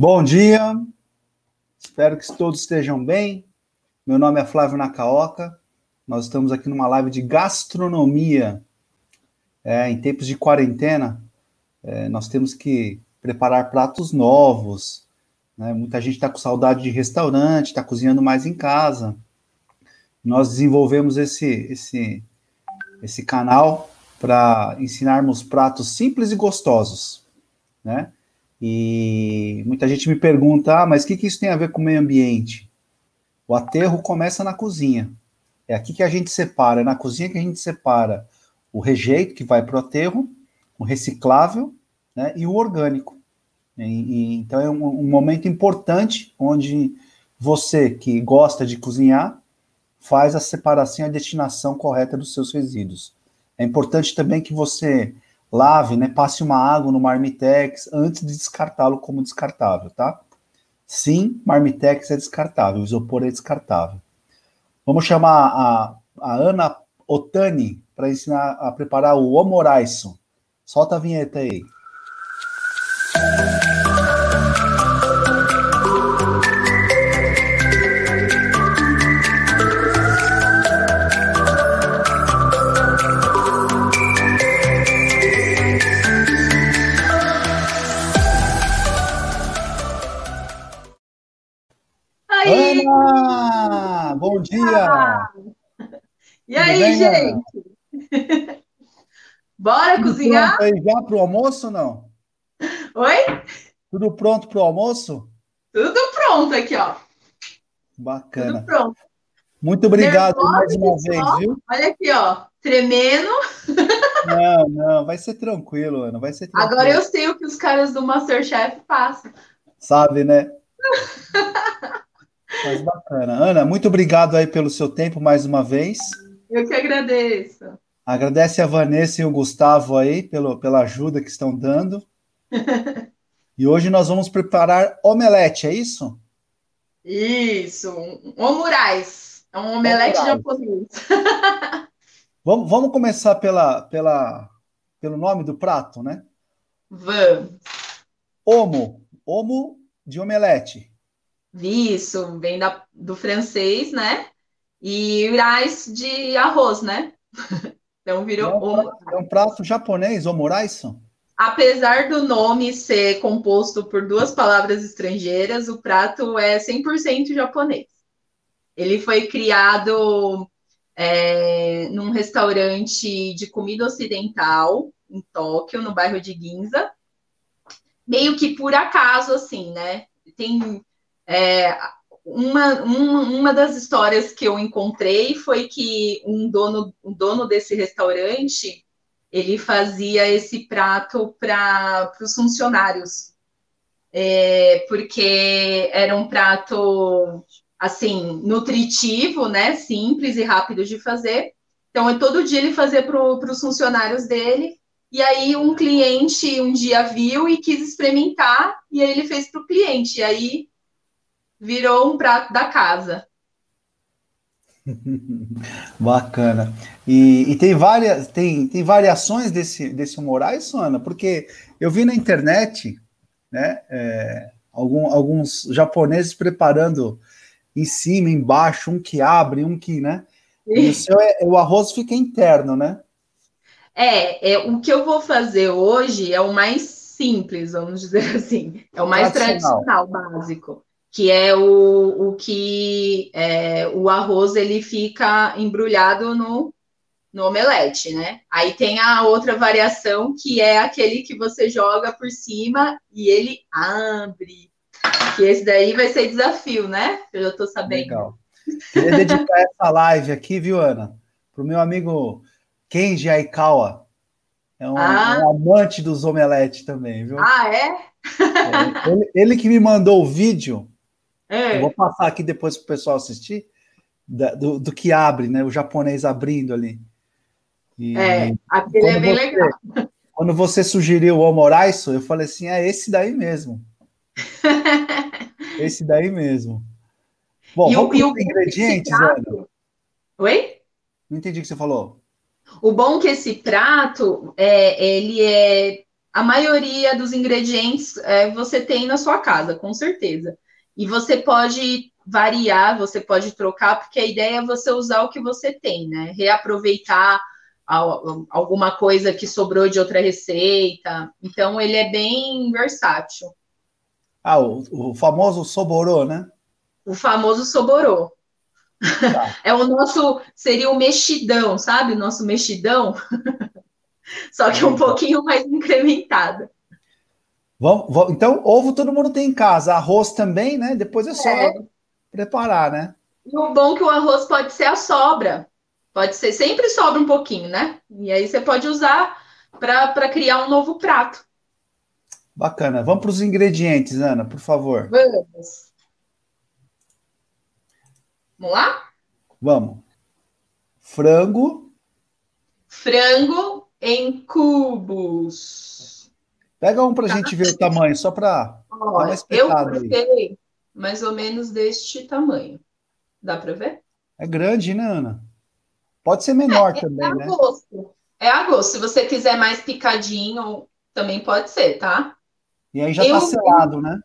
Bom dia, espero que todos estejam bem. Meu nome é Flávio Nakaoka, nós estamos aqui numa live de gastronomia. É, em tempos de quarentena, é, nós temos que preparar pratos novos. Né? Muita gente está com saudade de restaurante, está cozinhando mais em casa. Nós desenvolvemos esse, esse, esse canal para ensinarmos pratos simples e gostosos, né? E muita gente me pergunta, ah, mas o que, que isso tem a ver com o meio ambiente? O aterro começa na cozinha. É aqui que a gente separa, é na cozinha que a gente separa o rejeito que vai para o aterro, o reciclável né, e o orgânico. E, e, então é um, um momento importante onde você que gosta de cozinhar faz a separação e a destinação correta dos seus resíduos. É importante também que você lave, né, passe uma água no marmitex antes de descartá-lo como descartável, tá? Sim, marmitex é descartável, isopor é descartável. Vamos chamar a, a Ana Otani para ensinar a preparar o omoraiso. Solta a vinheta aí. Aí, gente? Bora Tudo cozinhar? Pronto aí já para o almoço não? Oi? Tudo pronto para o almoço? Tudo pronto aqui, ó. Bacana. Tudo pronto. Muito obrigado mais uma vez, viu? Olha aqui, ó. Tremendo. Não, não, vai ser tranquilo, Ana. Vai ser tranquilo. Agora eu sei o que os caras do Masterchef passam. Sabe, né? Mas bacana. Ana, muito obrigado aí pelo seu tempo mais uma vez. Eu que agradeço. Agradece a Vanessa e o Gustavo aí pelo, pela ajuda que estão dando. e hoje nós vamos preparar omelete, é isso? Isso, um omurais. É um omelete japonês. vamos, vamos começar pela, pela, pelo nome do prato, né? Vamos. Omo. Omo de omelete. Isso, vem da, do francês, né? E rice de arroz, né? então virou. É um, é um prato japonês, omuraiso? Apesar do nome ser composto por duas palavras estrangeiras, o prato é 100% japonês. Ele foi criado é, num restaurante de comida ocidental em Tóquio, no bairro de Ginza, meio que por acaso, assim, né? Tem é, uma, uma, uma das histórias que eu encontrei foi que um dono, um dono desse restaurante ele fazia esse prato para os funcionários, é, porque era um prato assim nutritivo, né, simples e rápido de fazer. Então, todo dia ele fazia para os funcionários dele. E aí um cliente um dia viu e quis experimentar, e aí ele fez para o cliente. E aí virou um prato da casa. Bacana. E, e, tem várias tem, tem variações desse, desse Moraes, Ana, porque eu vi na internet né, é, algum, alguns japoneses preparando em cima, embaixo, um que abre, um que, né? E o, seu é, o arroz fica interno, né? É, é, o que eu vou fazer hoje é o mais simples, vamos dizer assim. É o mais tradicional, tradicional básico que é o, o que é, o arroz ele fica embrulhado no, no omelete, né? Aí tem a outra variação que é aquele que você joga por cima e ele abre. Que esse daí vai ser desafio, né? Eu já tô sabendo. Legal. Queria dedicar essa live aqui, viu, Ana? Para o meu amigo Kenji Aikawa. É um, ah. um amante dos omeletes também, viu? Ah, é? é ele, ele que me mandou o vídeo é. Eu vou passar aqui depois para o pessoal assistir da, do, do, que abre, né? O japonês abrindo ali. E, é, aquele é bem você, legal. Quando você sugeriu o Omoraiso, eu falei assim: é esse daí mesmo. esse daí mesmo. Bom, e vamos o, ingredientes, Ana. Oi? Não entendi o que você falou. O bom é que esse prato, é, ele é a maioria dos ingredientes é, você tem na sua casa, com certeza. E você pode variar, você pode trocar, porque a ideia é você usar o que você tem, né? Reaproveitar alguma coisa que sobrou de outra receita. Então, ele é bem versátil. Ah, o, o famoso soborô, né? O famoso soborô. Tá. É o nosso, seria o mexidão, sabe? O nosso mexidão. Só que um pouquinho mais incrementado. Vamos, vamos, então, ovo todo mundo tem em casa, arroz também, né? Depois é só é. preparar, né? E o bom é que o arroz pode ser a sobra. Pode ser, sempre sobra um pouquinho, né? E aí você pode usar para criar um novo prato. Bacana. Vamos para os ingredientes, Ana, por favor. Vamos. Vamos lá? Vamos. Frango. Frango em cubos. Pega um para a tá. gente ver o tamanho, só para Eu cortei mais ou menos deste tamanho. Dá para ver? É grande, né, Ana? Pode ser menor é, também, é né? Gosto. É a gosto. Se você quiser mais picadinho, também pode ser, tá? E aí já tá eu, tá selado, né?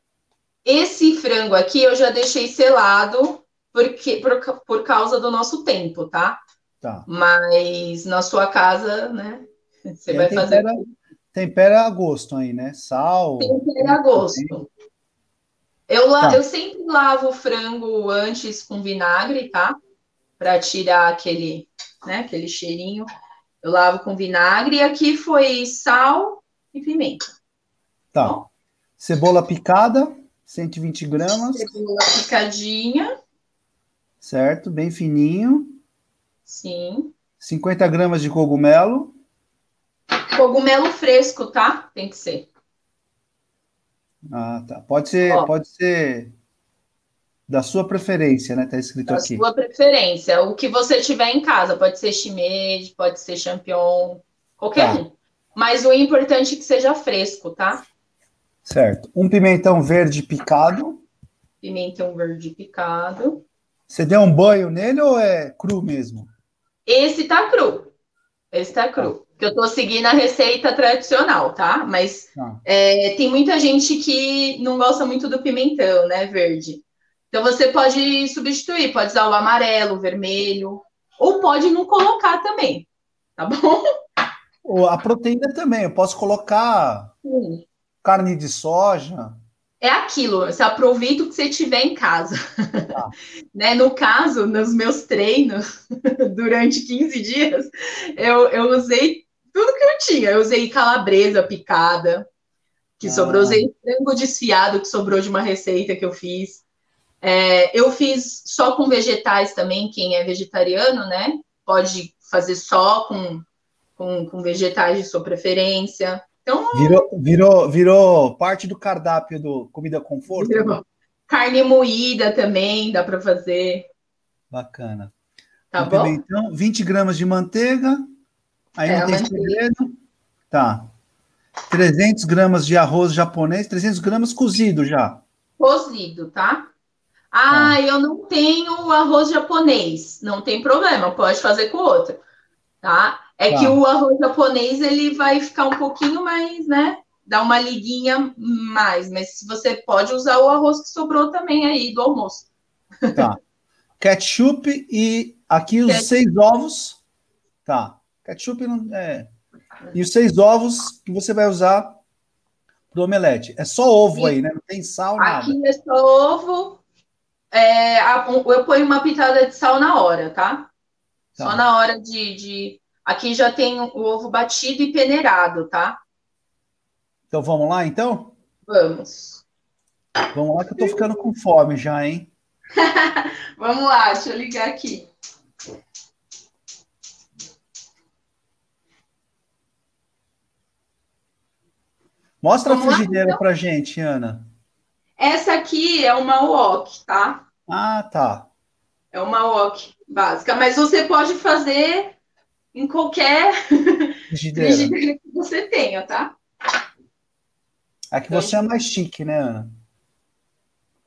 Esse frango aqui eu já deixei selado porque, por, por causa do nosso tempo, tá? Tá. Mas na sua casa, né? Você vai tempera, fazer. Tempera a gosto aí, né? Sal. Tempera a gosto. Eu, tá. eu sempre lavo o frango antes com vinagre, tá? Para tirar aquele, né, aquele cheirinho. Eu lavo com vinagre. E aqui foi sal e pimenta. Tá. Bom, Cebola picada, 120 gramas. Cebola picadinha. Certo, bem fininho. Sim. 50 gramas de cogumelo. Cogumelo fresco, tá? Tem que ser. Ah, tá. Pode ser, Ó, pode ser da sua preferência, né? Tá escrito da aqui. Da sua preferência. O que você tiver em casa. Pode ser shimeji, pode ser champignon, qualquer tá. um. Mas o importante é que seja fresco, tá? Certo. Um pimentão verde picado. Pimentão verde picado. Você deu um banho nele ou é cru mesmo? Esse tá cru. Esse tá cru. Que eu tô seguindo a receita tradicional, tá? Mas ah. é, tem muita gente que não gosta muito do pimentão, né, verde. Então você pode substituir, pode usar o amarelo, o vermelho, ou pode não colocar também, tá bom? A proteína também, eu posso colocar Sim carne de soja? É aquilo, você aproveita o que você tiver em casa. Ah. né? No caso, nos meus treinos, durante 15 dias, eu, eu usei tudo que eu tinha. Eu usei calabresa picada, que ah. sobrou, usei frango desfiado, que sobrou de uma receita que eu fiz. É, eu fiz só com vegetais também, quem é vegetariano, né? Pode fazer só com, com, com vegetais de sua preferência. Então, virou, virou, virou parte do cardápio do Comida Conforto? Virou. Carne moída também dá para fazer. Bacana. Tá bom? Pimentão, 20 gramas de manteiga. Aí é, não tem segredo. Tá. 300 gramas de arroz japonês, 300 gramas cozido já. Cozido, tá? Ah, tá. eu não tenho arroz japonês. Não tem problema, pode fazer com outro. Tá? É tá. que o arroz japonês ele vai ficar um pouquinho mais, né? Dá uma liguinha mais, mas você pode usar o arroz que sobrou também aí do almoço. Tá. Ketchup e aqui os Ketchup. seis ovos. Tá. Ketchup não é. E os seis ovos que você vai usar pro omelete. É só ovo Sim. aí, né? Não tem sal, nada. Aqui é só ovo. É, eu ponho uma pitada de sal na hora, tá? tá. Só na hora de, de Aqui já tem o ovo batido e peneirado, tá? Então vamos lá, então? Vamos. Vamos lá que eu tô ficando com fome já, hein? vamos lá, deixa eu ligar aqui. Mostra vamos a frigideira lá, então? pra gente, Ana. Essa aqui é uma wok, tá? Ah, tá. É uma wok básica, mas você pode fazer em qualquer frigideira, frigideira que você tenha, tá? Aqui então, você é mais chique, né, Ana?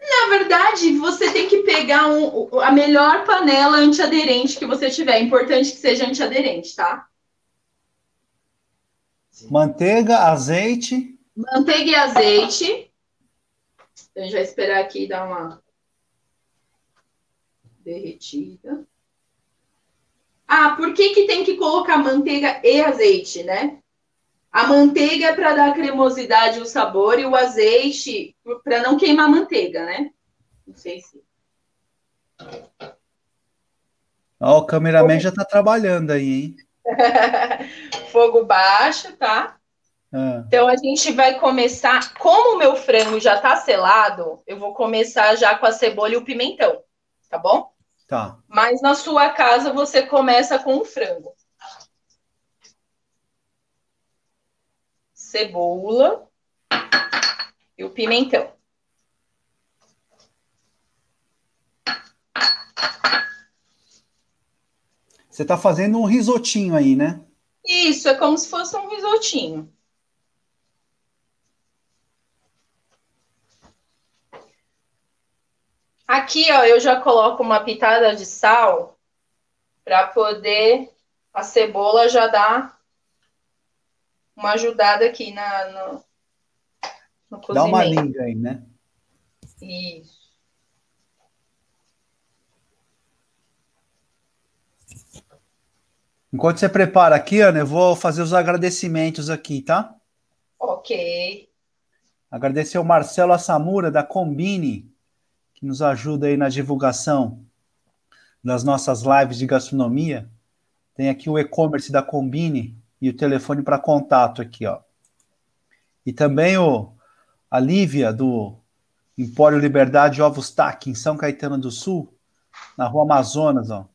Na verdade, você tem que pegar um, a melhor panela antiaderente que você tiver. É importante que seja antiaderente, tá? Manteiga, azeite. Manteiga e azeite. Então, a gente vai esperar aqui dar uma derretida. Ah, por que, que tem que colocar manteiga e azeite, né? A manteiga é para dar cremosidade e o sabor, e o azeite para não queimar a manteiga, né? Não sei se. Ó, o cameraman já está trabalhando aí, hein? Fogo baixo, tá? Ah. Então a gente vai começar. Como o meu frango já está selado, eu vou começar já com a cebola e o pimentão, tá bom? Tá. Mas na sua casa você começa com o frango. Cebola e o pimentão. Você está fazendo um risotinho aí, né? Isso, é como se fosse um risotinho. Aqui, ó, eu já coloco uma pitada de sal para poder a cebola já dar uma ajudada aqui na, no, no cozimento. Dá uma linha aí, né? Isso. Enquanto você prepara aqui, Ana, eu vou fazer os agradecimentos aqui, tá? Ok. Agradecer ao Marcelo Assamura, da Combine, que nos ajuda aí na divulgação das nossas lives de gastronomia. Tem aqui o e-commerce da Combine e o telefone para contato aqui, ó. E também o, a Lívia, do Empório Liberdade Ovos Tac, em São Caetano do Sul, na Rua Amazonas, ó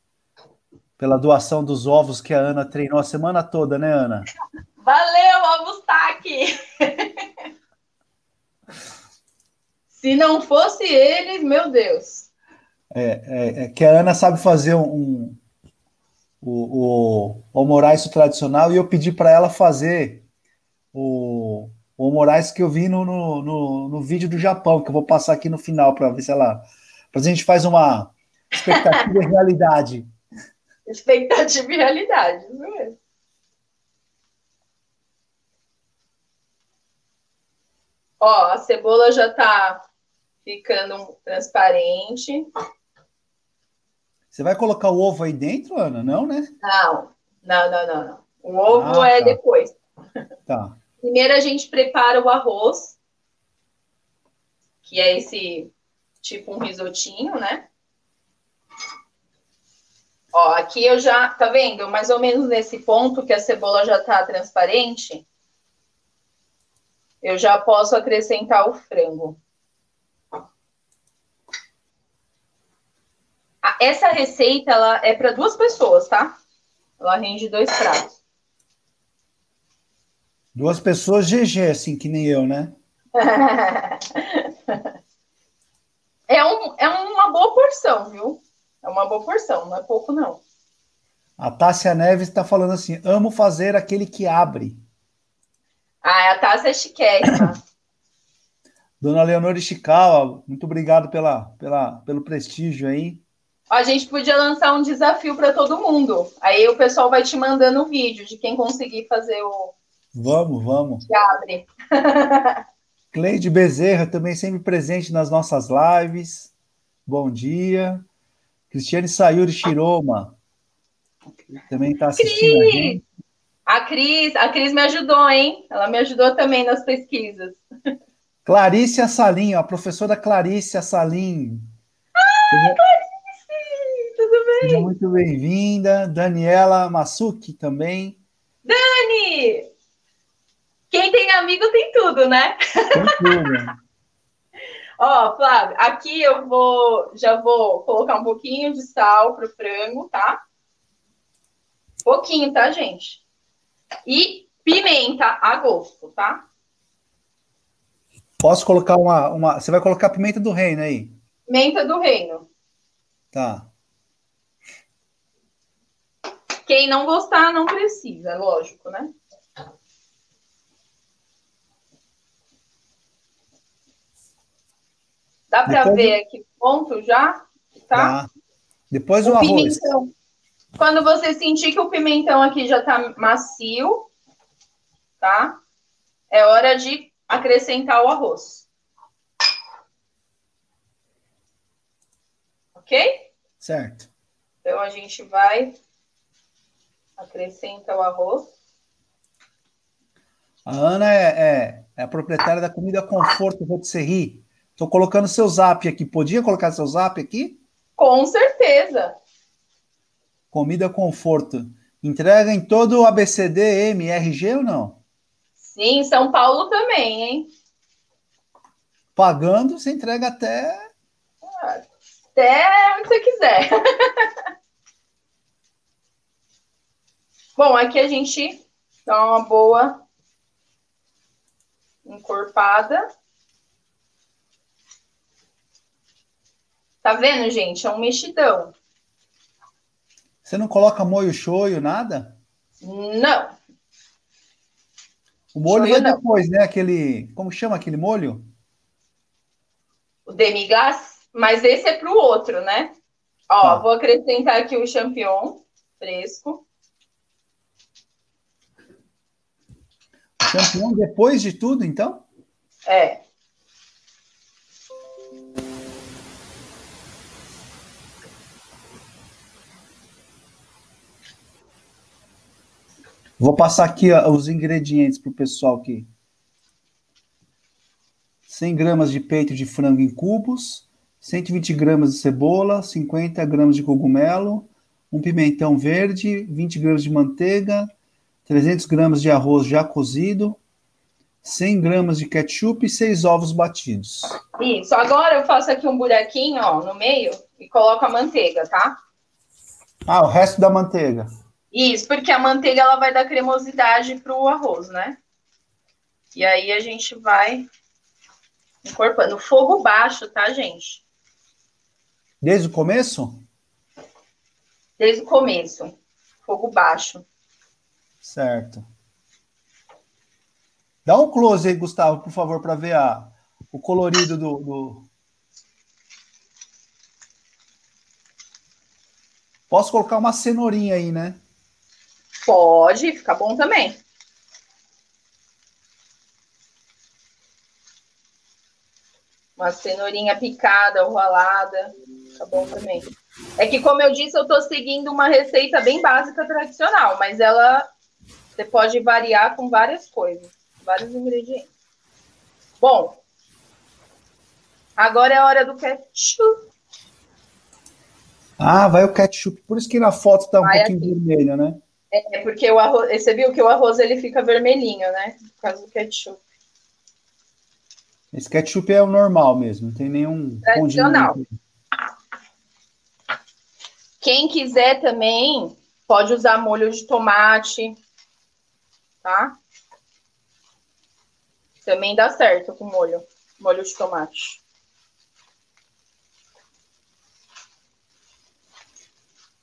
pela doação dos ovos que a Ana treinou a semana toda, né, Ana? Valeu, ovos aqui. Se não fosse eles, meu Deus. É, é, é que a Ana sabe fazer um, um o, o, o Moraes tradicional e eu pedi para ela fazer o, o Moraes que eu vi no, no, no, no, vídeo do Japão, que eu vou passar aqui no final para ver se ela. Para a gente faz uma expectativa e realidade. Expectativa e realidade, isso mesmo. Ó, a cebola já tá ficando transparente. Você vai colocar o ovo aí dentro, Ana? Não, né? Não, não, não, não. não. O ovo ah, é tá. depois. Tá. Primeiro a gente prepara o arroz, que é esse tipo um risotinho, né? Ó, aqui eu já, tá vendo? Mais ou menos nesse ponto que a cebola já tá transparente, eu já posso acrescentar o frango. Essa receita, ela é para duas pessoas, tá? Ela rende dois pratos. Duas pessoas GG, assim, que nem eu, né? é, um, é uma boa porção, viu? É uma boa porção, não é pouco, não. A Tássia Neves está falando assim: amo fazer aquele que abre. Ah, a Tássia é chiquérrima. Dona Leonor Ishikawa, muito obrigado pela, pela, pelo prestígio aí. A gente podia lançar um desafio para todo mundo. Aí o pessoal vai te mandando o vídeo de quem conseguir fazer o. Vamos, vamos. Que abre. Cleide Bezerra, também sempre presente nas nossas lives. Bom dia. Cristiane Sayuri Shiroma também está assistindo Cris! a gente. A Cris, a Cris me ajudou, hein? Ela me ajudou também nas pesquisas. Clarice Salim, a professora Clarice Salim. Ah, Clarice! Seja muito bem-vinda. Daniela Masuki também. Dani! Quem tem amigo tem tudo, né? Tem tudo. Ó, Flávio, aqui eu vou, já vou colocar um pouquinho de sal pro frango, tá? Pouquinho, tá, gente? E pimenta a gosto, tá? Posso colocar uma, uma. Você vai colocar pimenta do reino aí? Pimenta do reino. Tá. Quem não gostar, não precisa, lógico, né? Dá para ver aqui ponto já? Tá? Depois o, o arroz. Pimentão. Quando você sentir que o pimentão aqui já tá macio, tá? É hora de acrescentar o arroz. Ok? Certo. Então a gente vai acrescenta o arroz. A Ana é, é, é a proprietária da comida Conforto Rotisserie. Estou colocando seu zap aqui. Podia colocar seu zap aqui? Com certeza. Comida Conforto. Entrega em todo o ABCD, MRG ou não? Sim, São Paulo também, hein? Pagando, você entrega até. Até onde você quiser. Bom, aqui a gente dá uma boa encorpada. Tá vendo, gente? É um mexidão. Você não coloca molho shoyu, nada? Não. O molho shoyu vai não. depois, né? Aquele. Como chama aquele molho? O demigás, mas esse é para o outro, né? Ó, tá. vou acrescentar aqui o champignon fresco. Champignon depois de tudo, então? É. Vou passar aqui ó, os ingredientes para o pessoal aqui. 100 gramas de peito de frango em cubos, 120 gramas de cebola, 50 gramas de cogumelo, um pimentão verde, 20 gramas de manteiga, 300 gramas de arroz já cozido, 100 gramas de ketchup e 6 ovos batidos. Isso. Agora eu faço aqui um buraquinho, ó, no meio e coloco a manteiga, tá? Ah, o resto da manteiga. Isso, porque a manteiga ela vai dar cremosidade pro arroz, né? E aí a gente vai encorpando. Fogo baixo, tá, gente? Desde o começo? Desde o começo. Fogo baixo. Certo. Dá um close aí, Gustavo, por favor, para ver a, o colorido do, do, Posso colocar uma cenourinha aí, né? Pode, fica bom também. Uma cenourinha picada ou ralada, fica bom também. É que, como eu disse, eu estou seguindo uma receita bem básica tradicional, mas ela você pode variar com várias coisas, vários ingredientes. Bom, agora é a hora do ketchup. Ah, vai o ketchup. Por isso que na foto tá um vai pouquinho aqui. vermelho, né? É, porque o arroz, você viu que o arroz ele fica vermelhinho, né? Por causa do ketchup. Esse ketchup é o normal mesmo, não tem nenhum Tradicional. Quem quiser também pode usar molho de tomate, tá? Também dá certo com molho, molho de tomate.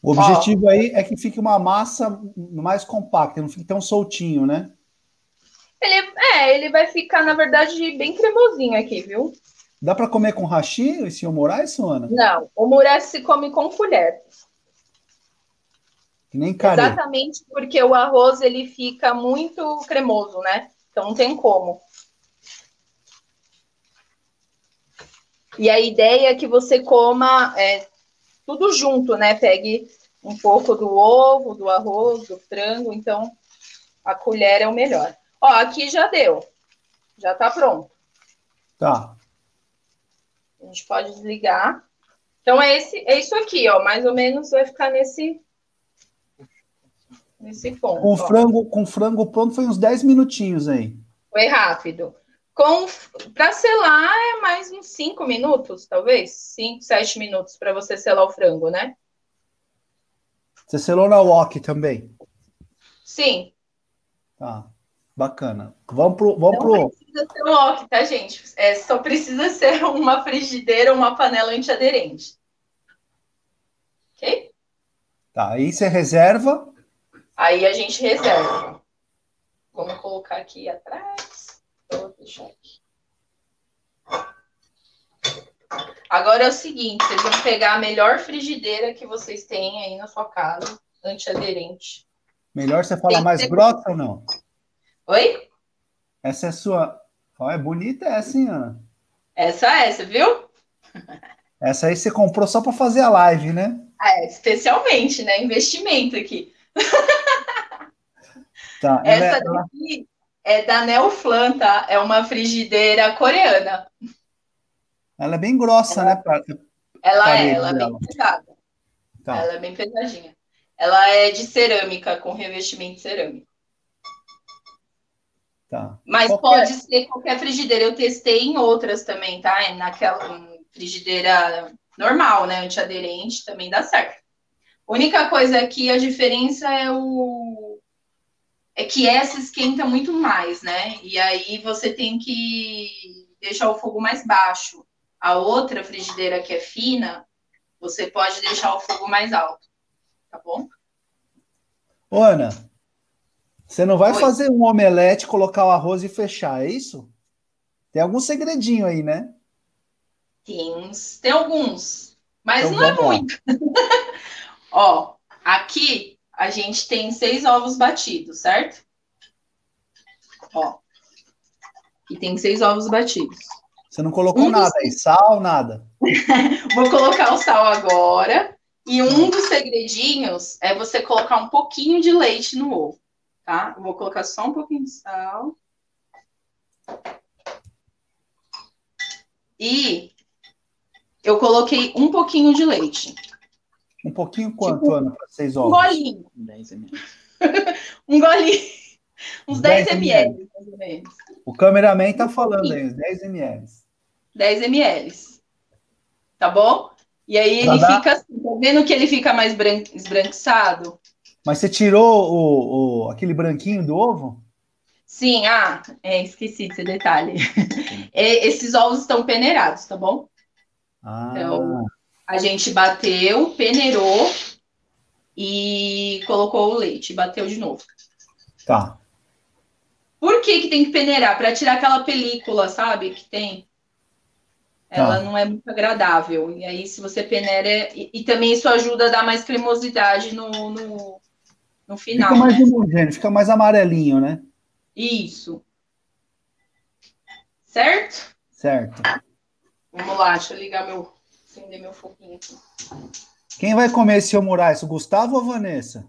O objetivo Ó, aí é que fique uma massa mais compacta, não fique tão soltinho, né? Ele, é, ele vai ficar, na verdade, bem cremosinho aqui, viu? Dá para comer com hashi esse Moraes, Suana? Não, o Moraes se come com colher. Nem carê. Exatamente porque o arroz ele fica muito cremoso, né? Então não tem como. E a ideia é que você coma é, tudo junto, né? Pegue um pouco do ovo, do arroz, do frango. Então, a colher é o melhor. Ó, aqui já deu. Já tá pronto. Tá. A gente pode desligar. Então, é, esse, é isso aqui, ó. Mais ou menos vai ficar nesse, nesse ponto. Com frango, com frango pronto foi uns 10 minutinhos aí. Foi rápido. Com para selar é mais uns 5 minutos, talvez, 5, 7 minutos para você selar o frango, né? Você selou na wok também? Sim. Tá. Bacana. Vamos pro. Vamos Não pro... precisa ser wok, tá, gente? É, só precisa ser uma frigideira ou uma panela antiaderente. Ok? Tá. Aí você reserva. Aí a gente reserva. Vamos colocar aqui atrás. Vou deixar aqui. Agora é o seguinte, vocês vão pegar a melhor frigideira que vocês têm aí na sua casa, antiaderente. Melhor você falar mais ser... grossa ou não? Oi? Essa é a sua. Ó, é bonita essa, hein, Ana? Essa é, você viu? Essa aí você comprou só para fazer a live, né? É, especialmente, né? Investimento aqui. Tá, Essa ela é- daqui é da Neoflan, tá? É uma frigideira coreana. Ela é bem grossa, né? pra- Ela é, ela é bem pesada. Tá. Ela é bem pesadinha. Ela é de cerâmica, com revestimento cerâmico. tá. Mas Qualquer- pode ser qualquer frigideira. Eu testei em outras também, tá? É Naquela em frigideira normal, né? Antiaderente, também dá certo. A única coisa aqui, a diferença é o. É que essa esquenta muito mais, né? E aí você tem que deixar o fogo mais baixo. A outra frigideira que é fina, você pode deixar o fogo mais alto. Tá bom? Ô, Ana, você não vai Oi. fazer um omelete, colocar o arroz e fechar, é isso? Tem algum segredinho aí, né? Tem uns, tem alguns, mas Então não é muito. Ó, aqui a gente tem seis ovos batidos, certo? Ó, e tem seis ovos batidos. Você não colocou Um dos- nada aí, sal, nada. Vou colocar o sal agora. E um dos segredinhos é você colocar um pouquinho de leite no ovo, tá? Eu vou colocar só um pouquinho de sal. E eu coloquei um pouquinho de leite. Um pouquinho quanto, Tipo, Ana, para seis Um ovos? golinho. 10 ml. Um golinho. Uns 10 10 ml, mais ou menos. O cameraman tá falando aí, os 10 ml. 10 ml. Tá bom? E aí ele dar- fica assim, tá vendo que ele fica mais bran... esbranquiçado? Mas você tirou o, o- aquele branquinho do ovo? Sim, ah, é, esqueci desse detalhe. É, esses ovos estão peneirados, tá bom? Ah, Então, A gente bateu, peneirou e colocou o leite, bateu de novo. tá. Por que, que tem que peneirar? Para tirar aquela película, sabe? Que tem. Ela Tá. não é muito agradável. E aí, se você peneira. E, e também isso ajuda a dar mais cremosidade no, no, no final. Fica mais né? homogêneo, fica mais amarelinho, né? Isso. Certo? Certo. Vamos lá, deixa eu ligar meu. Acender meu foguinho aqui. Quem vai comer esse omuraço, o Gustavo ou a Vanessa?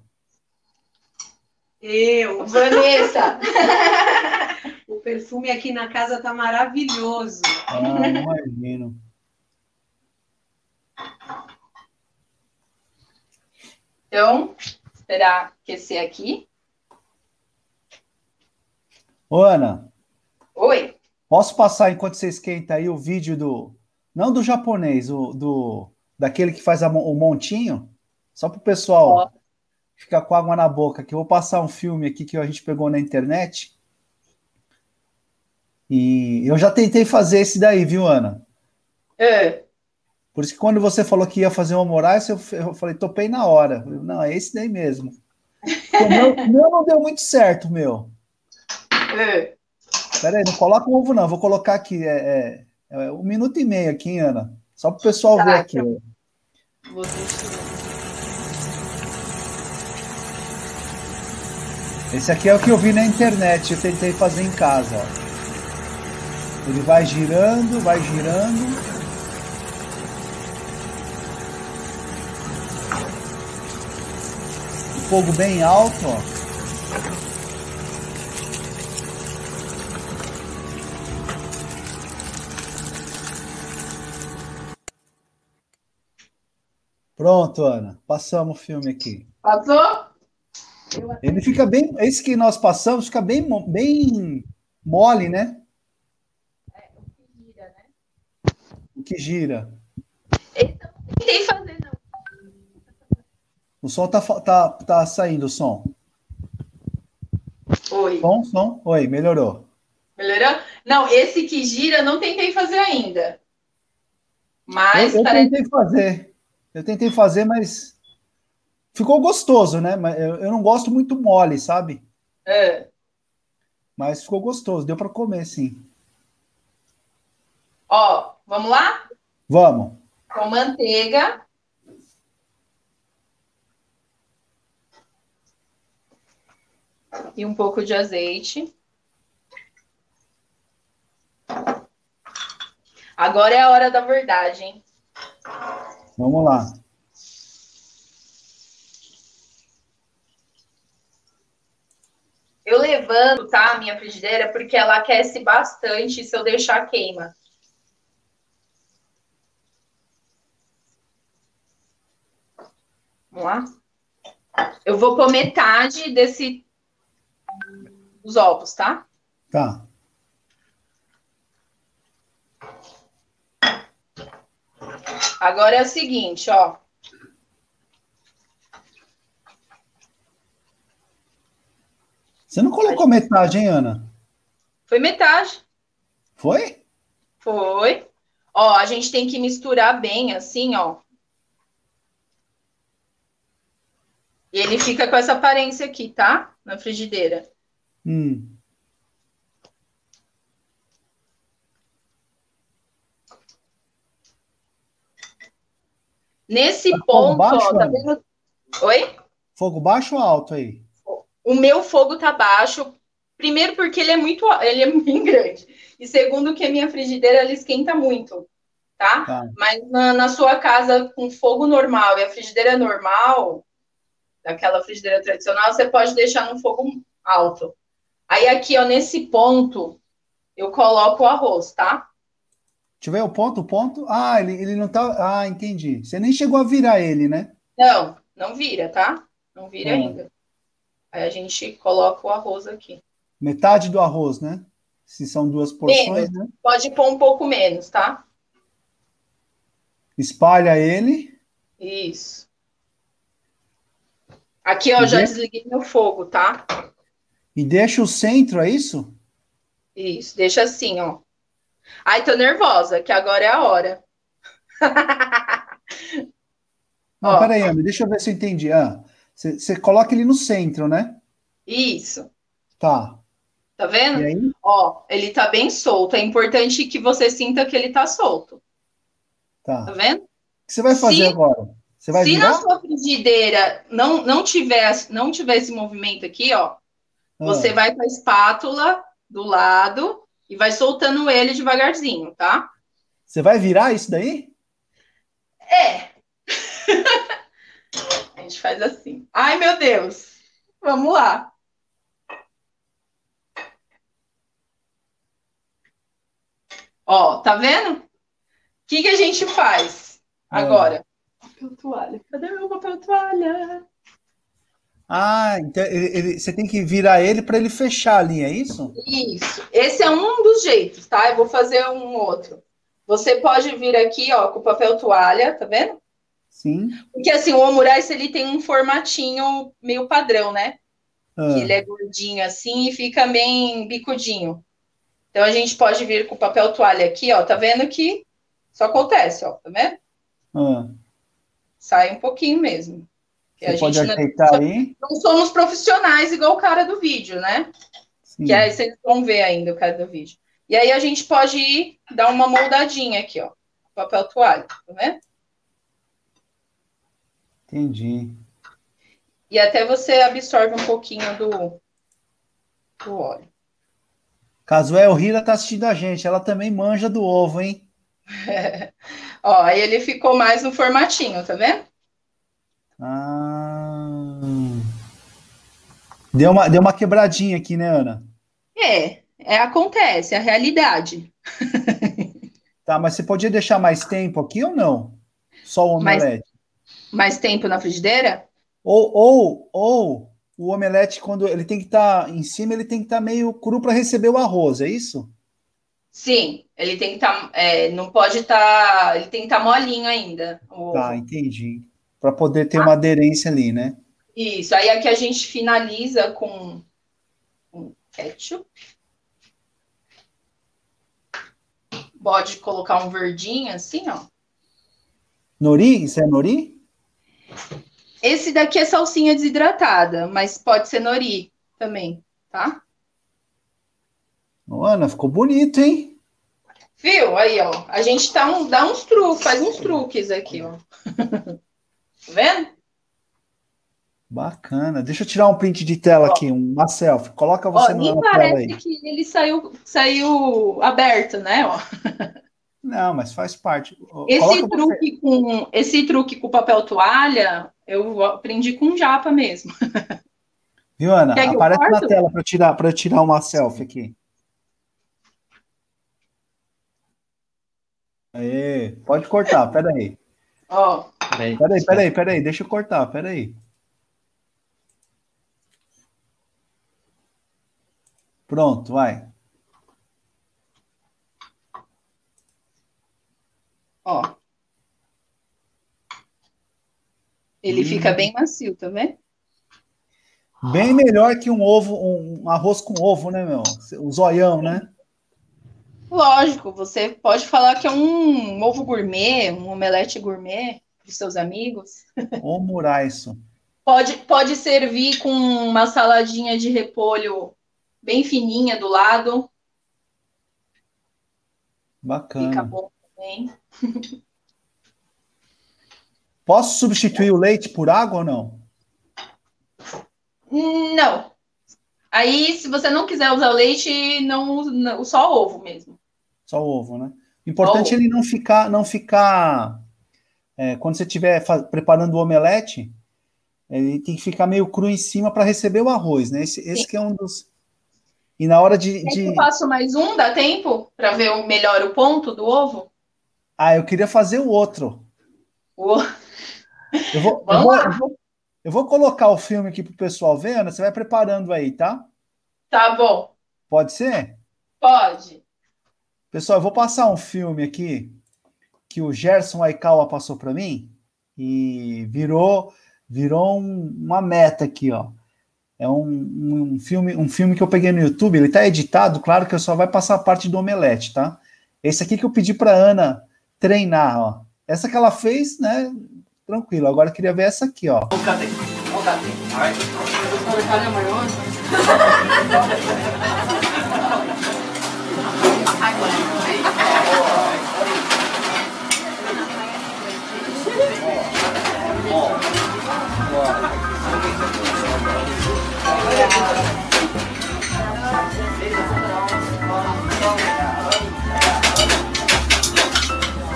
Eu. Vanessa! O perfume aqui na casa tá maravilhoso. Ah, imagino. Então, esperar aquecer aqui. Ô, Ana, Oi. posso passar enquanto você esquenta aí o vídeo do. Não do japonês, o do. Daquele que faz a o montinho? Só pro pessoal Ó. ficar com água na boca, que eu vou passar um filme aqui que a gente pegou na internet. E eu já tentei fazer esse daí, viu, Ana? É. Por isso que quando você falou que ia fazer o Moraes, eu, eu falei, topei na hora. Falei, Não, é esse daí mesmo. O meu, o meu não deu muito certo, meu. É. Pera aí, não coloca o ovo, não. Vou colocar aqui. É, é, é um minuto e meio aqui, Ana. Só para o pessoal Tá, ver aqui. então. Vou. Esse aqui é o que eu vi na internet. Eu tentei fazer em casa. ó. Ele vai girando, vai girando. O fogo bem alto, ó. Pronto, Ana. Passamos o filme aqui. Passou? Ele fica bem. Esse que nós passamos fica bem, bem mole, né? O que gira. Tentei fazer, não. O som tá, tá, tá saindo, o som. Oi. Som, som. Oi, melhorou. Melhorou? Não, esse que gira, não tentei fazer ainda. Eu, Mas eu parece. tentei fazer. Eu tentei fazer, mas ficou gostoso, né? Eu não gosto muito mole, sabe? É. Mas ficou gostoso, deu para comer, sim. Ó, vamos lá? Vamos. Com manteiga. E um pouco de azeite. Agora é a hora da verdade, hein? Vamos lá. Eu levanto, tá, a minha frigideira, porque ela aquece bastante se eu deixar queima. Vamos lá? Eu vou pôr metade desse dos ovos, tá? Tá. Agora é o seguinte, ó. Você não colocou metade, hein, Ana? Foi metade. Foi? Foi. Ó, a gente tem que misturar bem, assim, ó. E ele fica com essa aparência aqui, tá? Na frigideira. Hum. Nesse Tá ponto, baixo, ó, tá vendo? Oi? Fogo baixo ou alto aí? O meu fogo tá baixo. Primeiro porque ele é muito, ele é bem grande. E segundo que a minha frigideira ela esquenta muito, tá? Tá. Mas na, na sua casa com fogo normal e a frigideira normal, daquela frigideira tradicional, você pode deixar no fogo alto. Aí aqui, ó, nesse ponto, eu coloco o arroz, tá? Deixa eu ver o ponto, o ponto. Ah, ele, ele não tá. Ah, entendi. Você nem chegou a virar ele, né? Não, não vira, tá? Não vira Hum. ainda. Aí a gente coloca o arroz aqui. Metade do arroz, né? Se são duas porções, né? Pode pôr um pouco menos, tá? Espalha ele. Isso. Aqui, ó, eu já desliguei meu fogo, tá? E deixa o centro, é isso? Isso, deixa assim, ó. Ai, tô nervosa, que agora é a hora. Não, Ó. peraí, Ami, deixa eu ver se eu entendi. Ah, você coloca ele no centro, né? Isso. Tá. Tá vendo? E aí? Ó, ele tá bem solto. É importante que você sinta que ele tá solto. Tá. Tá vendo? O que você vai fazer Se- agora? Você vai Se virar? na sua frigideira não, não, tiver, não tiver esse movimento aqui, ó, Ah, você vai com a espátula do lado e vai soltando ele devagarzinho, tá? Você vai virar isso daí? É. A gente faz assim. Ai, meu Deus. Vamos lá. Ó, tá vendo? O que, que a gente faz agora? Papel toalha. Cadê meu papel toalha? Ah, então ele- ele- você tem que virar ele para ele fechar a linha, é isso? Isso. Esse é um dos jeitos, tá? Eu vou fazer um outro. Você pode vir aqui, ó, com papel toalha, tá vendo? Sim. Porque assim, o omurais ele tem um formatinho meio padrão, né? Ah, que ele é gordinho assim e fica bem bicudinho. Então a gente pode vir com papel toalha aqui, ó, tá vendo que só acontece, ó, tá vendo? ah. Sai um pouquinho mesmo. Que a Você pode gente não, ajeitar aí? não somos profissionais igual o cara do vídeo, né? Sim. Que aí vocês vão ver ainda o cara do vídeo. E aí a gente pode ir dar uma moldadinha aqui, ó, papel toalha, tá vendo? Entendi. E até você absorve um pouquinho do, do óleo. Casuel Rira tá assistindo a gente, ela também manja do ovo, hein? Ó, aí ele ficou mais no formatinho, tá vendo? Ah. Deu uma, deu uma quebradinha aqui, né, Ana? É, é acontece, é a realidade. Tá, mas você podia deixar mais tempo aqui ou não? Só o Mais- omelete? Mais tempo na frigideira? Ou, ou, ou o omelete, quando ele tem que estar em cima, ele tem que estar meio cru para receber o arroz, é isso? Sim, ele tem que estar. não pode estar. ele tem que estar molinho ainda. o Tá, entendi. Para poder ter uma aderência ali, né? Isso. Aí aqui a gente finaliza com, com ketchup. Pode colocar um verdinho assim, ó. Nori? Isso é nori? Esse daqui é salsinha desidratada, mas pode ser nori também, tá? Ana, ficou bonito, hein? Viu? Aí, ó. A gente tá um, dá uns truques, faz uns truques aqui, ó. tá vendo? Bacana. Deixa eu tirar um print de tela Ó. aqui, uma selfie. Coloca Ó, você nem na tela parece aí. que ele saiu, saiu aberto, né? Ó. Não, mas faz parte. Esse truque, você... com, esse truque com papel toalha, eu aprendi com japa mesmo. Viu, Ana? Aparece na tela para tirar, para tirar uma selfie aqui. Aê, pode cortar, peraí. Ó. Peraí, peraí, peraí, peraí, deixa eu cortar, peraí. Pronto, vai. Ó. Ele hum. fica bem macio, tá vendo? Bem melhor que um ovo, um arroz com ovo, né, meu? O zoião, né? Lógico, você pode falar que é um ovo gourmet, um omelete gourmet seus amigos. Ou muraiço. Pode, pode servir com uma saladinha de repolho bem fininha do lado. Bacana. Fica bom também. Posso substituir o leite por água ou não? Não. Aí, se você não quiser usar o leite, não, não só ovo mesmo. Só ovo, né? Importante ele não ficar, não ficar. É, quando você estiver preparando o omelete, ele tem que ficar meio cru em cima para receber o arroz, né? Esse, esse que é um dos. E na hora de. de... Eu faço mais um, dá tempo para ver melhor o ponto do ovo? Ah, eu queria fazer o outro. O... Eu vou, eu vou, eu, vou, eu, vou, colocar o filme aqui pro pessoal ver, Ana. Você vai preparando aí, tá? Tá bom. Pode ser? Pode. Pessoal, eu vou passar um filme aqui que o Gerson Aikawa passou para mim e virou virou um, uma meta aqui, ó. É um, um, filme um filme que eu peguei no YouTube. Ele está editado, claro que eu só vai passar a parte do omelete, tá? Esse aqui que eu pedi para Ana treinar, ó. Essa que ela fez, né? Tranquilo. Agora eu queria ver essa aqui, ó.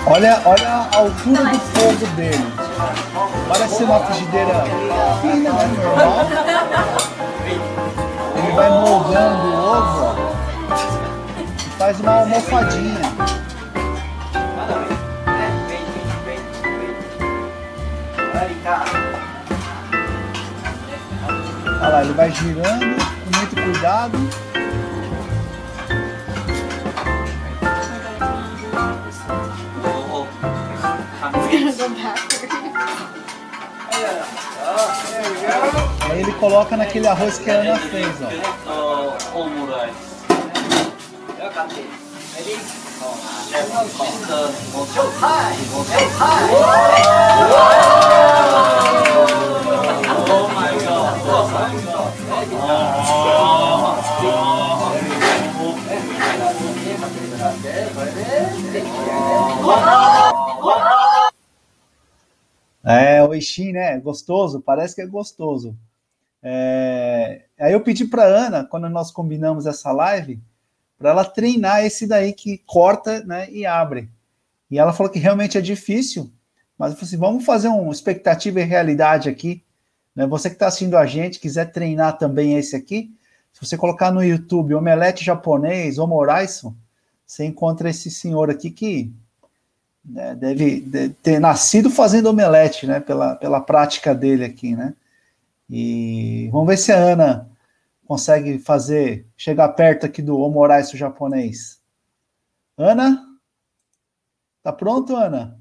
Olha, olha a altura do fogo dele. Parece uma frigideira fina, né? Normal. Ele vai moldando o ovo e faz uma almofadinha. Olha lá, ele vai girando com muito cuidado. Aí ele coloca naquele arroz que a Ana fez, ó. Oh É, o Ixi, né? Gostoso, parece que é gostoso. É... Aí eu pedi para Ana, quando nós combinamos essa live, para ela treinar esse daí que corta né, e abre. E ela falou que realmente é difícil, mas eu falei assim: vamos fazer um expectativa e realidade aqui. Né? Você que está assistindo a gente, quiser treinar também esse aqui, se você colocar no YouTube omelete japonês, omoraiso, você encontra esse senhor aqui que né, deve, deve, ter nascido fazendo omelete, né, pela, pela prática dele aqui, né? E vamos ver se a Ana consegue fazer, chegar perto aqui do omoraisu japonês. Ana? Tá pronto, Ana?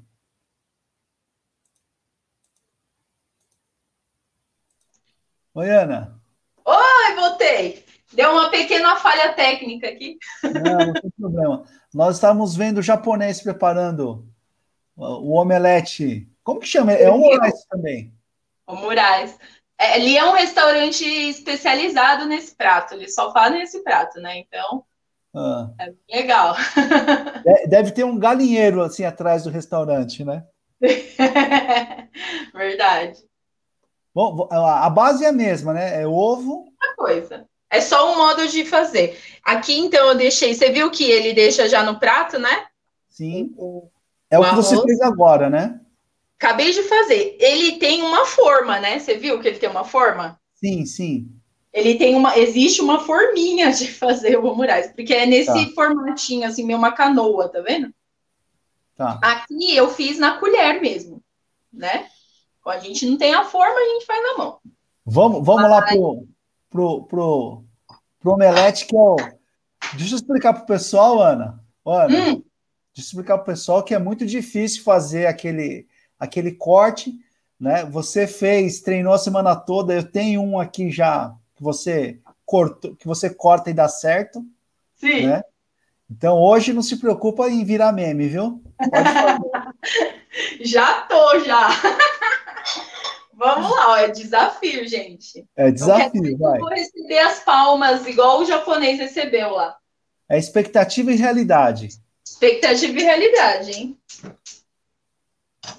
Oi, Ana. Oi, voltei. Deu uma pequena falha técnica aqui. Não, não tem problema. Nós estávamos vendo o japonês preparando o omelete. Como que chama? É omelete também. O Moraes. É, ali é um restaurante especializado nesse prato, eles só fazem esse prato, né? Então, ah. é legal. Deve ter um galinheiro assim atrás do restaurante, né? Verdade. Bom, a base é a mesma, né? É ovo. Uma coisa. É só um modo de fazer. Aqui, então, eu deixei. Você viu que ele deixa já no prato, né? Sim. É o, o que arroz. você fez agora, né? Acabei de fazer. Ele tem uma forma, né? Você viu que ele tem uma forma? Sim, sim. Ele tem uma. Existe uma forminha de fazer o Moraes, porque é nesse tá. formatinho, assim, meio uma canoa, tá vendo? Tá. Aqui eu fiz na colher mesmo, né? A gente não tem a forma, a gente faz na mão. Vamos, vamos lá pro, pro, pro, pro omelete, que é o. Deixa eu explicar pro pessoal, Ana. Ana, hum. deixa eu explicar pro pessoal que é muito difícil fazer aquele, aquele corte, né? Você fez, treinou a semana toda. Eu tenho um aqui já que você corta, que você corta e dá certo. Sim. Né? Então hoje não se preocupa em virar meme, viu? já tô, já. Vamos lá, ó, é desafio, gente. É desafio, vai. Eu vou receber as palmas igual o japonês recebeu lá. É expectativa e realidade. Expectativa e realidade, hein?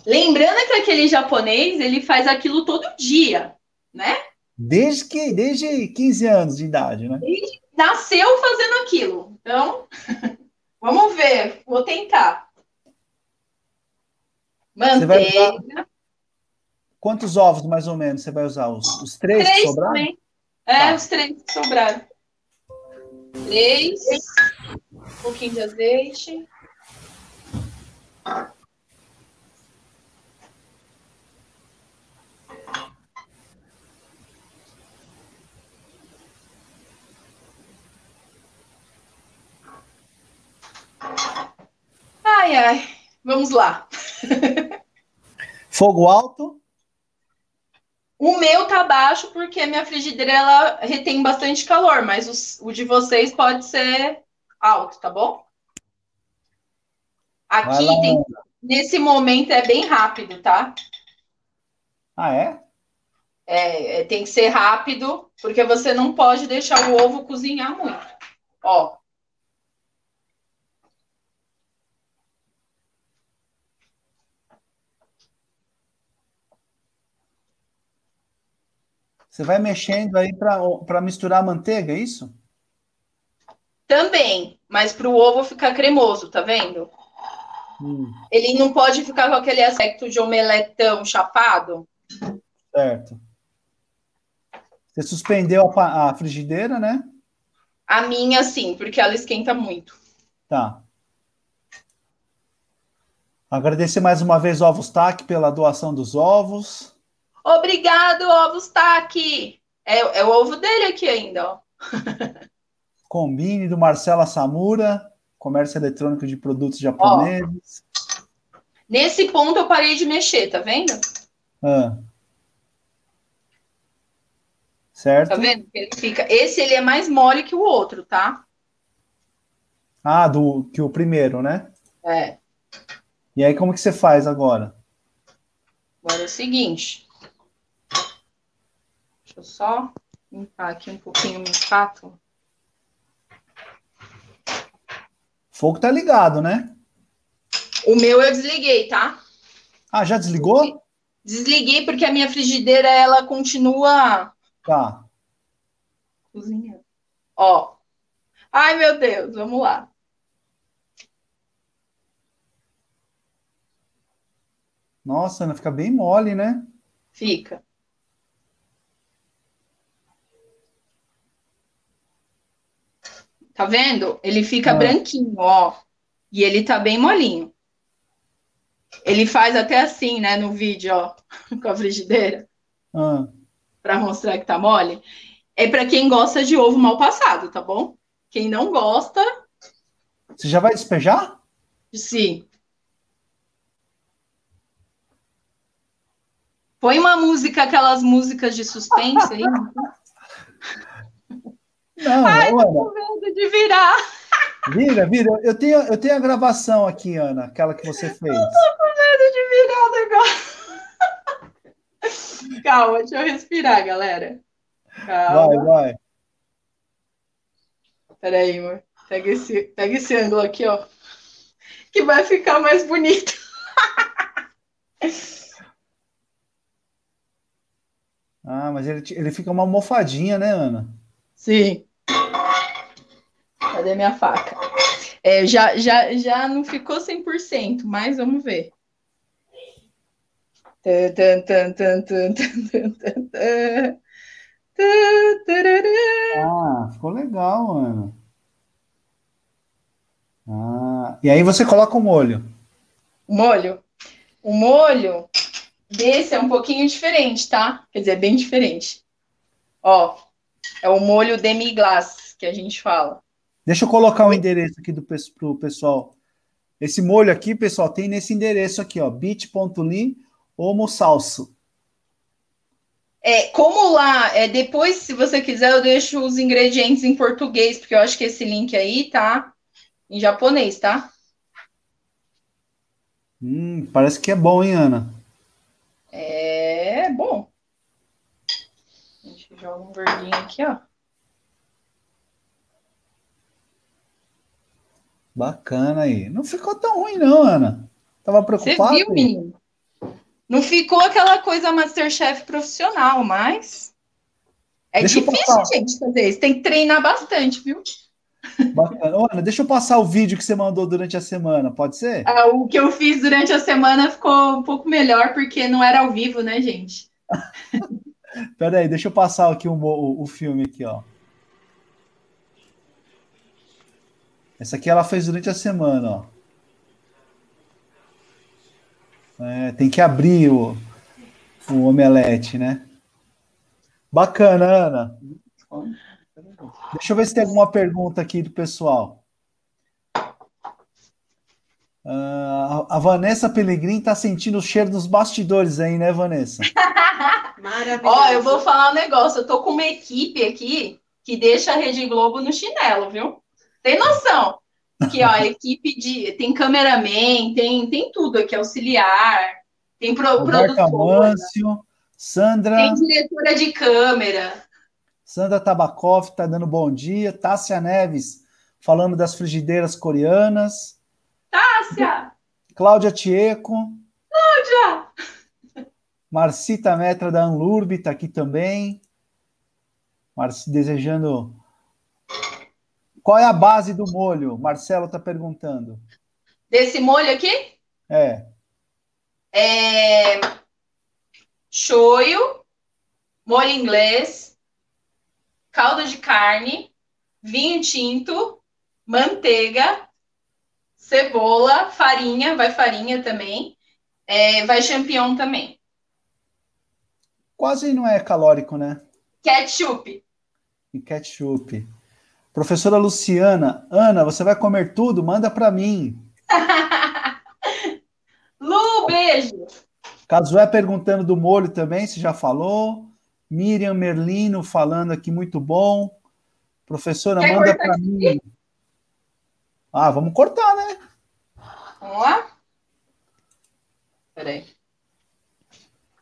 Lembrando que aquele japonês, ele faz aquilo todo dia, né? Desde que desde 15 anos de idade, né? Ele nasceu fazendo aquilo. Então, vamos ver, vou tentar. Manteiga. Quantos ovos, mais ou menos, você vai usar? Os, os três, três que sobraram? Também. É, tá. os três que sobraram. Três. Um pouquinho de azeite. Ai, ai. Vamos lá. Fogo alto? O meu tá baixo porque a minha frigideira ela retém bastante calor, mas o, o de vocês pode ser alto, tá bom? Aqui tem, nesse momento é bem rápido, tá? Ah, é? é? É, tem que ser rápido, porque você não pode deixar o ovo cozinhar muito. Ó, Você vai mexendo aí para misturar a manteiga, é isso? Também, mas para o ovo ficar cremoso, tá vendo? Hum. Ele não pode ficar com aquele aspecto de omeletão chapado. Certo. Você suspendeu a, a frigideira, né? A minha, sim, porque ela esquenta muito. Tá. Agradecer mais uma vez o Ovos TAC pela doação dos ovos. Obrigado, ovos tá aqui. É, é o ovo dele aqui ainda, ó. Combine do Marcela Samura, comércio eletrônico de produtos japoneses. Ó, nesse ponto eu parei de mexer, tá vendo? Ah. Certo. Tá vendo? Ele fica. Esse ele é mais mole que o outro, tá? Ah, do que o primeiro, né? É. E aí como que você faz agora? Agora é o seguinte. Deixa eu só limpar aqui um pouquinho o meu prato. Fogo tá ligado, né? O meu eu desliguei, tá? Ah, já desligou? Desliguei porque a minha frigideira ela continua. Tá. Cozinhando. Ó. Ai, meu Deus, vamos lá. Nossa, Ana, fica bem mole, né? Fica. Tá vendo? Ele fica ah. branquinho, ó. E ele tá bem molinho. Ele faz até assim, né, no vídeo, ó, com a frigideira. Ah. Pra mostrar que tá mole. É para quem gosta de ovo mal passado, tá bom? Quem não gosta. Você já vai despejar? Sim. Põe uma música, aquelas músicas de suspense aí. Não, Ai, tô com medo de virar. Vira, vira. Eu tenho, eu tenho a gravação aqui, Ana, aquela que você fez. Eu tô com medo de virar o negócio. Calma, deixa eu respirar, galera. Calma. Vai, vai. Peraí, amor. Pega esse, pega esse ângulo aqui, ó. Que vai ficar mais bonito. Ah, mas ele, ele fica uma almofadinha, né, Ana? Sim. Cadê minha faca? É, já, já, já não ficou 100%, mas vamos ver. Ah, ficou legal, mano. Ah, e aí você coloca o molho. O molho? O molho desse é um pouquinho diferente, tá? Quer dizer, bem diferente. Ó, é o molho demi-glace que a gente fala. Deixa eu colocar o endereço aqui do pro pessoal. Esse molho aqui, pessoal, tem nesse endereço aqui, ó, bit.ly homo salso. É, como lá, é, depois, se você quiser, eu deixo os ingredientes em português, porque eu acho que esse link aí tá em japonês, tá? Hum, parece que é bom, hein, Ana? É bom. A gente joga um verdinho aqui, ó. Bacana aí. Não ficou tão ruim, não, Ana. Tava preocupado? Você viu, menino? Não ficou aquela coisa Masterchef profissional, mas é deixa difícil, gente, fazer isso. Tem que treinar bastante, viu? Bacana. Ana, deixa eu passar o vídeo que você mandou durante a semana, pode ser? Ah, o que eu fiz durante a semana ficou um pouco melhor, porque não era ao vivo, né, gente? Pera aí, deixa eu passar aqui o, o, o filme aqui, ó. Essa aqui ela fez durante a semana, ó. É, tem que abrir o, o omelete, né? Bacana, Ana. Deixa eu ver se tem alguma pergunta aqui do pessoal. Uh, a Vanessa Pelegrin está sentindo o cheiro dos bastidores aí, né, Vanessa? Maravilhoso. Ó, eu vou falar um negócio. Eu tô com uma equipe aqui que deixa a Rede Globo no chinelo, viu? Tem noção? Aqui, ó, equipe de. Tem cameraman, tem, tem tudo aqui, auxiliar, tem pro, produtor. Sandra. Tem diretora de câmera. Sandra Tabakov está dando bom dia. Tássia Neves falando das frigideiras coreanas. Tássia! Cláudia Tieco. Cláudia! Marcita Metra da Anlurb está aqui também. Marci, desejando qual é a base do molho? Marcelo está perguntando. Desse molho aqui? É. É. Shoyu, molho inglês, caldo de carne, vinho tinto, manteiga, cebola, farinha, vai farinha também, é, vai champignon também. Quase não é calórico, né? Ketchup. E ketchup. Professora Luciana, Ana, você vai comer tudo? Manda para mim. Lu, beijo. Casué perguntando do molho também, se já falou. Miriam Merlino falando aqui, muito bom. Professora, Quer manda para mim. Ah, vamos cortar, né? Vamos lá? Peraí.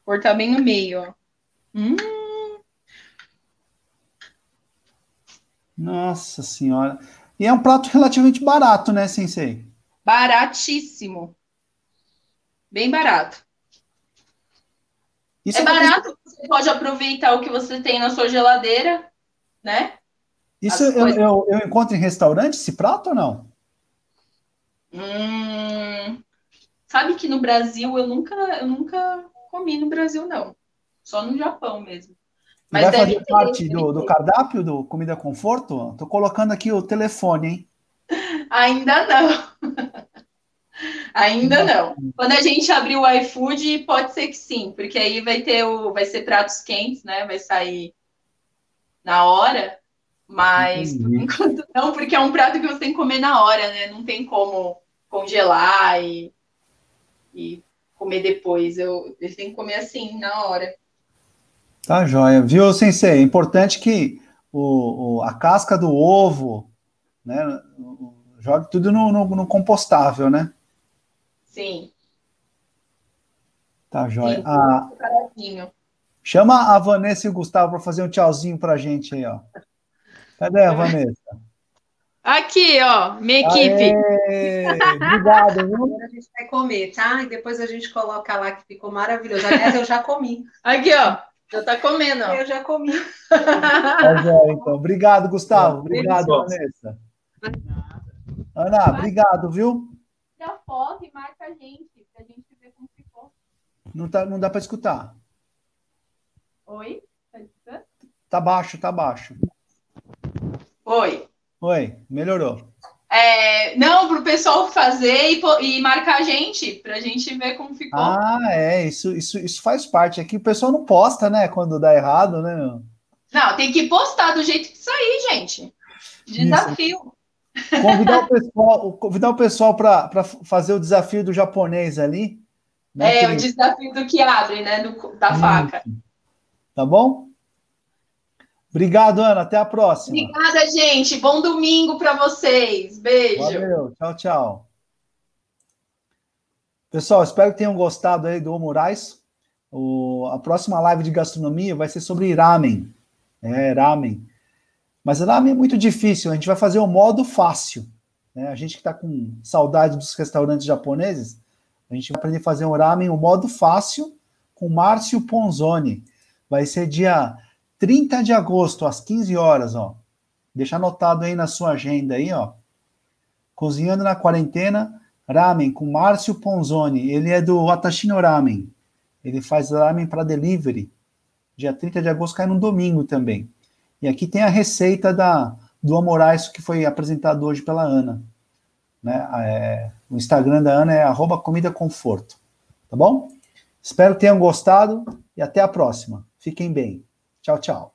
Cortar bem no meio, ó. Hum. Nossa senhora. E é um prato relativamente barato, né, Sensei? Baratíssimo. Bem barato. Isso é, é barato, você pode aproveitar o que você tem na sua geladeira, né? Isso eu, eu, eu, encontro em restaurante esse prato ou não? Hum, sabe que no Brasil eu nunca, eu nunca comi no Brasil, não. Só no Japão mesmo. Mas vai fazer parte do, do, cardápio do Comida Conforto? Tô colocando aqui o telefone, hein? Ainda não. Ainda não. Quando a gente abrir o iFood, pode ser que sim, porque aí vai ter o, vai ser pratos quentes, né? Vai sair na hora, mas por enquanto não, porque é um prato que você tem que comer na hora, né? Não tem como congelar e, e comer depois. Eu, eu tenho que comer assim, na hora. Tá joia. Viu, Sensei? É importante que o, o, a casca do ovo, né, jogue tudo no, no, no compostável, né? Sim. Tá joia. Sim, a... Chama a Vanessa e o Gustavo para fazer um tchauzinho para a gente aí, ó. Cadê a Vanessa? Aqui, ó, minha equipe. Obrigado, viu? Agora a gente vai comer, tá? E depois a gente coloca lá que ficou maravilhoso. Aliás, eu já comi. Aqui, ó. Já tá comendo. Eu já comi. Tá então. Obrigado, Gustavo. Obrigado, Vanessa. Ana, obrigado, viu? Tira foto e marca a gente, pra gente ver como ficou. Não, tá, não dá para escutar. Oi? Tá escutando? Tá baixo, tá baixo. Oi. Oi, melhorou. É, não, para o pessoal fazer e, e, marcar a gente, para a gente ver como ficou. Ah, é, isso, isso, isso faz parte. Aqui o pessoal não posta, né, quando dá errado, né? Não, tem que postar do jeito que sair, gente. Desafio. Isso. Convidar o pessoal, convidar o pessoal para fazer o desafio do japonês ali. Né, é, que... o desafio do que abre, né, do, da faca. Tá bom? Obrigado, Ana. Até a próxima. Obrigada, gente. Bom domingo para vocês. Beijo. Valeu. Tchau, tchau. Pessoal, espero que tenham gostado aí do Moraes. O, a próxima live de gastronomia vai ser sobre ramen. É, ramen. Mas ramen é muito difícil. A gente vai fazer o modo fácil. Né? A gente que está com saudade dos restaurantes japoneses, a gente vai aprender a fazer um ramen o modo fácil com Márcio Ponzoni. Vai ser dia 30 de agosto, às 15 horas, ó. Deixa anotado aí na sua agenda aí, ó. Cozinhando na quarentena, ramen com Márcio Ponzoni. Ele é do Atashino Ramen. Ele faz ramen para delivery. Dia 30 de agosto cai no domingo também. E aqui tem a receita da do Amorais que foi apresentado hoje pela Ana. Né? É, o Instagram da Ana é arroba comida conforto. Tá bom? Espero que tenham gostado e até a próxima. Fiquem bem. Tchau, tchau.